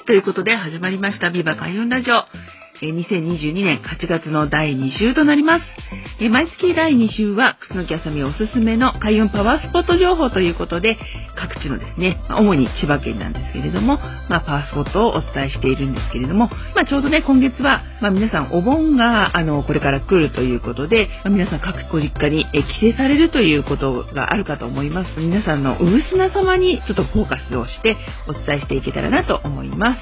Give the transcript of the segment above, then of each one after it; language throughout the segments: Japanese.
はい、ということで始まりました、ビバ開運ラジオ。2022年8月の第2週となります。毎月第2週は、楠木あさみおすすめの開運パワースポット情報ということで、各地のですね、主に千葉県なんですけれども、まあ、パワースポットをお伝えしているんですけれども、まあ、ちょうどね、今月は、まあ、皆さんお盆が、あの、これから来るということで、まあ、皆さん各ご実家に帰省されるということがあるかと思います。皆さんのうぶすな様にちょっとフォーカスをしてお伝えしていけたらなと思います。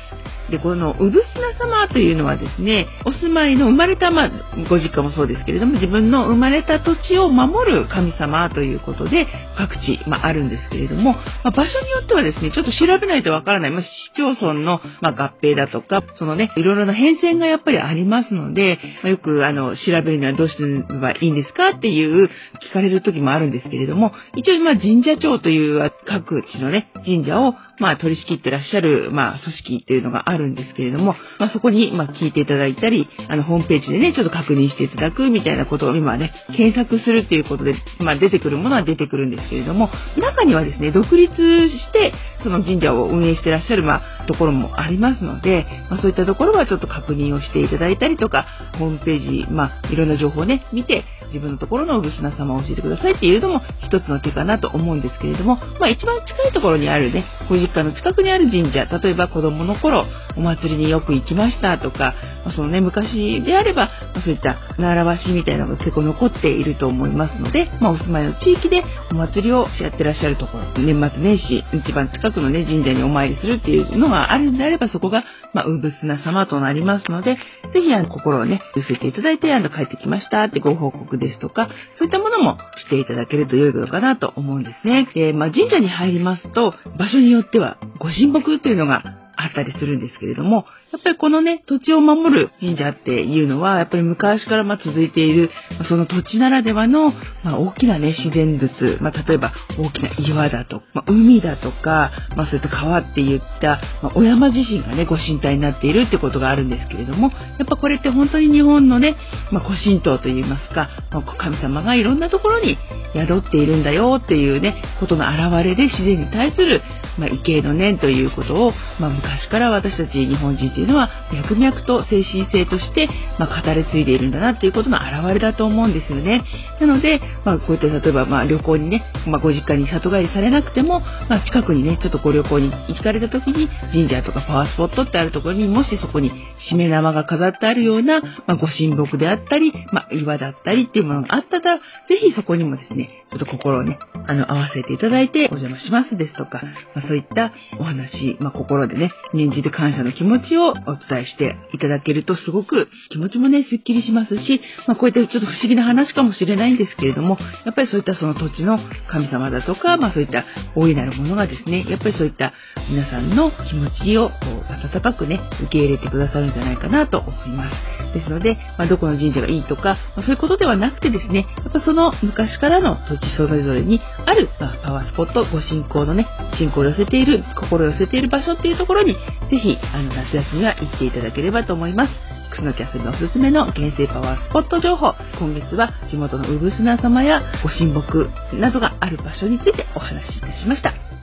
で、このうぶすな様というのはですね、お住まいの生まれた、ま、ご実家もそうですけれども、自分の生まれた土地を守る神様ということで、各地、まあ、るんですけれども、まあ、場所によってはですね、ちょっと調べないとわからない、まあ、市町村の、ま合併だとか、そのね、いろいろな変遷がやっぱりありますので、まよく、あの、調べるにはどうすればいいんですかっていう聞かれる時もあるんですけれども、一応、ま神社長という各地のね、神社をま、取り仕切ってらっしゃる、まあ、組織っていうのがあるんですけれども、ま、そこに、ま、聞いていただいたり、あの、ホームページでね、ちょっと確認していただくみたいなことを今ね、検索するっていうことで、まあ、出てくるものは出てくるんですけれども、中にはですね、独立して、その神社を運営してらっしゃる、まあ、ところもありますので、まあ、そういったところはちょっと確認をしていただいたりとか、ホームページ、まあ、いろんな情報をね、見て、自分のところのおぶすな様を教えてくださいっていうのも一つの手かなと思うんですけれども、まあ一番近いところにあるね、ご実家の近くにある神社、例えば子供の頃お祭りによく行きましたとか、そのね、昔であれば、そういった習わしみたいなのが結構残っていると思いますので、まあお住まいの地域でお祭りをやってらっしゃるところ、年末年始、一番近くのね、神社にお参りするっていうのがあるんであれば、そこが、まあ、うぶすな様となりますので、ぜひ、あの、心をね、寄せていただいて、あの、帰ってきましたってご報告ですとか、そういったものもしていただけると良いのかなと思うんですね。で、まあ、神社に入りますと、場所によっては、ご神木っていうのがあったりするんですけれども、やっぱりこのね、土地を守る神社っていうのは、やっぱり昔からま続いている、その土地ならではの、ま、大きなね、自然物、まあ、例えば大きな岩だと、まあ、海だとか、まあ、そういった川っていった、まあ、お山自身がね、ご神体になっているってことがあるんですけれども、やっぱこれって本当に日本のね、まあ、古神道といいますか、ま、神様がいろんなところに宿っているんだよっていうね、ことの表れで自然に対する、まあ、畏敬の念ということを、まあ、昔から私たち日本人っていうのは脈々と精神性として、まあ、語り継いでいるんだなっていうことの表れだと思うんですよね。なので、まあ、こういった例えば、まあ、旅行にね、まあ、ご実家に里帰りされなくても、まあ、近くにね、ちょっとご旅行に行かれた時に神社とかパワースポットってあるところにもしそこにしめ縄が飾ってあるような、まあ、ご神木であったり、まあ、岩だったりっていうものがあったら、ぜひそこにもですね、ちょっと心をね、あの、合わせていただいてお邪魔しますですとか、まあ、そういったお話、まあ、心でね、念じて感謝の気持ちをお伝えしていただけるとすごく気持ちもね、すっきりしますし、まあ、こういったちょっと不思議な話かもしれないんですけれども、やっぱりそういったその土地の神様だとか、まあ、そういった大いなるものがですね、やっぱりそういった皆さんの気持ちを温かくね、受け入れてくださるんじゃないかなと思います。ですので、まあ、どこの神社がいいとか、まあ、そういうことではなくてですね、やっぱその昔からの土地それぞれにある、まあ、パワースポット、ご信仰のね、信仰をせている、心を寄せている場所っていうところに、ぜひ、あの、夏休みは行っていただければと思います。楠木遊びおすすめの原生パワースポット情報。今月は地元のうぶすな様やご神木などがある場所についてお話しいたしました。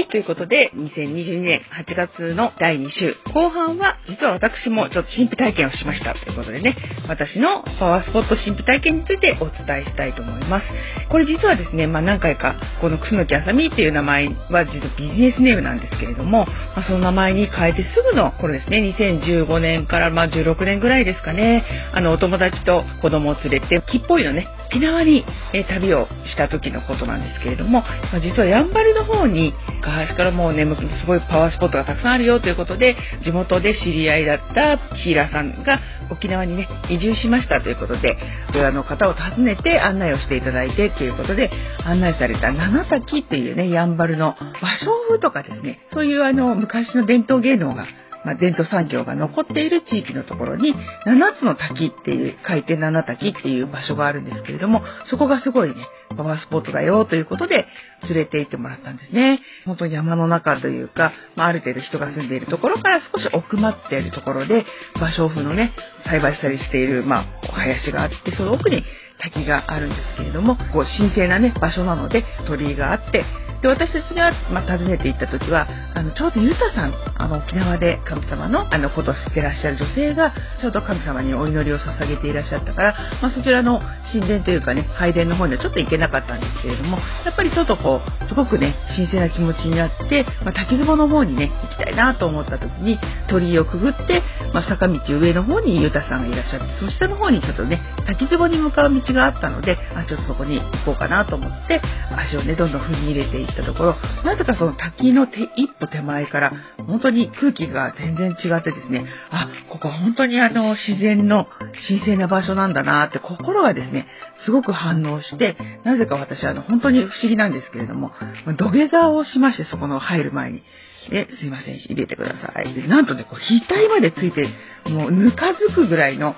はい、ということで、2022年8月の第2週、後半は、実は私もちょっと神秘体験をしましたということでね、私のパワースポット神秘体験についてお伝えしたいと思います。これ実はですね、まあ何回か、この楠木あさみっていう名前は実はビジネスネームなんですけれども、まあ、その名前に変えてすぐの頃ですね、2015年からまあ16年ぐらいですかね、あの、お友達と子供を連れて、木っぽいのね、沖縄に、え旅をした時のことなんですけれども、ま、実はやんばるの方に昔からもうねすごいパワースポットがたくさんあるよということで地元で知り合いだったヒーラーさんが沖縄にね移住しましたということでそちらの方を訪ねて案内をしていただいてということで案内された七滝っていうねやんばるの芭蕉風とかですねそういうあの昔の伝統芸能がまあ、伝統産業が残っている地域のところに7つの滝っていう海底七滝っていう場所があるんですけれどもそこがすごいねパワースポットだよということで連れて行ってもらったんですね。本当に山の中というか、まあ、ある程度人が住んでいるところから少し奥まっているところで芭蕉布のね栽培したりしている、まあ、林があってその奥に滝があるんですけれどもこう神聖なね場所なので鳥居があってで私たちが、ま、訪ねて行った時はあのちょうどユタさんあの沖縄で神様のあのことをしてらっしゃる女性がちょうど神様にお祈りを捧げていらっしゃったから、まあ、そちらの神殿というかね拝殿の方にはちょっと行けなかったんですけれどもやっぱりちょっとこうすごくね神聖な気持ちになって、まあ、滝壺の方にね行きたいなと思った時に鳥居をくぐって、まあ、坂道上の方にユタさんがいらっしゃってそ下の方にちょっとね滝壺に向かう道があったのであちょっとそこに行こうかなと思って足をねどんどん踏み入れていったところなぜかその滝の手一歩手前から本当に空気が全然違ってですねあここ本当にあの自然の神聖な場所なんだなって心がですねすごく反応してなぜか私あの本当に不思議なんですけれども土下座をしましてそこの入る前に。え、すいません、入れてください。で、なんとね、こう、額までついて、もう、ぬかづくぐらいの、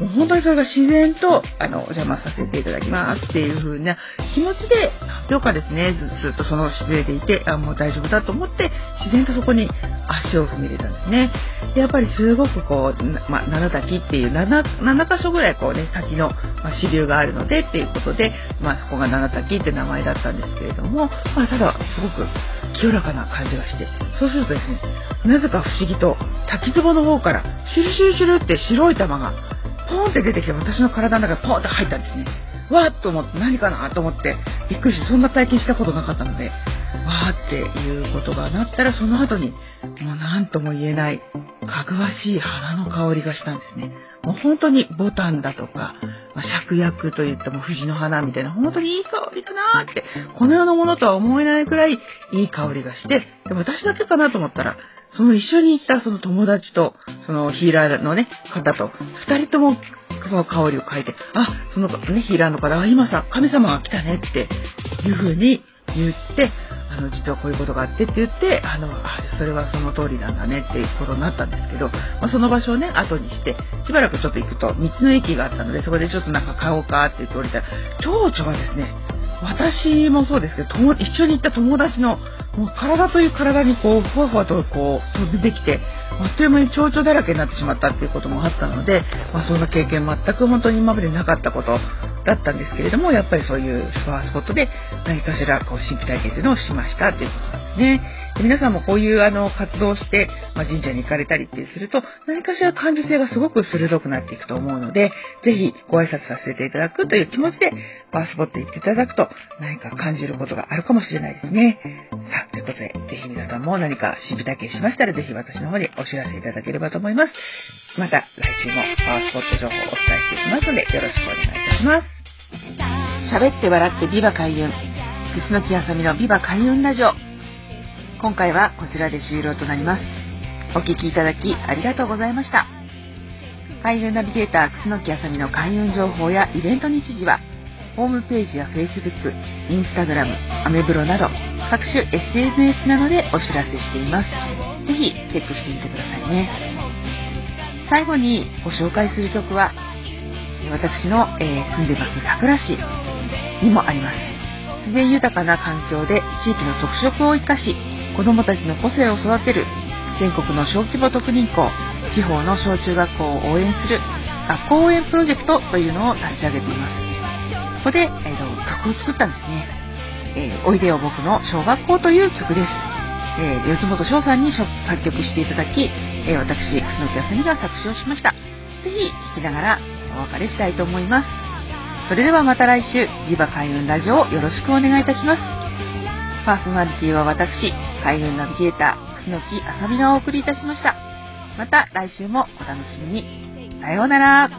もう本当にそれが自然と、あの、お邪魔させていただきますっていう風な気持ちで、どうかですね、ずっとその姿勢でいて、あ、もう大丈夫だと思って、自然とそこに足を踏み入れたんですね。で、やっぱりすごくこう、まあ、七滝っていう7、7箇所ぐらいこうね、滝の、ま支流があるのでっていうことで、まあ、そこが七滝って名前だったんですけれども、まあ、ただ、すごく清らかな感じがして、そうするとですね、なぜか不思議と、滝壺の方から、シュルシュルシュルって白い玉が、ポーンって出てきて私の体の中にポーンって入ったんですね。わーっと思って何かなと思ってびっくりしてそんな体験したことなかったのでわーっていうことがなったらその後にもう何とも言えないかぐわしい花の香りがしたんですね。もう本当にボタンだとか、まあ、芍薬といっても藤の花みたいな本当にいい香りだなーってこの世のものとは思えないくらいいい香りがしてでも私だけかなと思ったらその一緒に行ったその友達と、そのヒーラーのね、方と、二人ともその香りを嗅いで、あ、そのね、ヒーラーの方が今さ、神様が来たねっていう風に言って、あの、実はこういうことがあってって言って、あの、あ、それはその通りなんだねっていうことになったんですけど、まあ、その場所をね、後にして、しばらくちょっと行くと、道の駅があったので、そこでちょっとなんか買おうかって言って降りたら、蝶々がですね、私もそうですけど、一緒に行った友達のもう体という体にこうふわふわとこう飛びできてあっという間に蝶々だらけになってしまったっていうこともあったので、まあ、そんな経験全く本当に今までなかったことだったんですけれどもやっぱりそういうスパースポットで何かしらこう神秘体験というのをしましたということなんですね。皆さんもこういうあの活動をして、まあ、神社に行かれたりってすると何かしら感受性がすごく鋭くなっていくと思うので是非ご挨拶させていただくという気持ちでパワースポット行っていただくと何か感じることがあるかもしれないですね。さあということで是非皆さんも何か神秘体験しましたら是非私の方にお知らせいただければと思います。また来週もパワースポット情報をお伝えしていきますのでよろしくお願いいたします。喋って笑ってビバ開運。楠木あさみのビバ開運ラジオ。今回はこちらで終了となります。お聴きいただきありがとうございました。開運ナビゲーター楠木あさみの開運情報やイベント日時は、ホームページや Facebook、Instagram、アメブロなど各種 SNS などでお知らせしています。ぜひチェックしてみてくださいね。最後にご紹介する曲は、私の、えー、住んでます桜市にもあります。自然豊かな環境で地域の特色を生かし、子どもたちの個性を育てる全国の小規模特任校、地方の小中学校を応援する学校応援プロジェクトというのを立ち上げています。ここで、えー、と曲を作ったんですね。えー、おいでよ僕の小学校という曲です。えー、四本翔さんに作曲していただき、えー、私、楠木あさみが作詞をしました。ぜひ聴きながらお別れしたいと思います。それではまた来週、リバ開運ラジオをよろしくお願いいたします。パーソナリティは私、海運ナビゲーター、楠木あさみがお送りいたしました。また来週もお楽しみに。さようなら。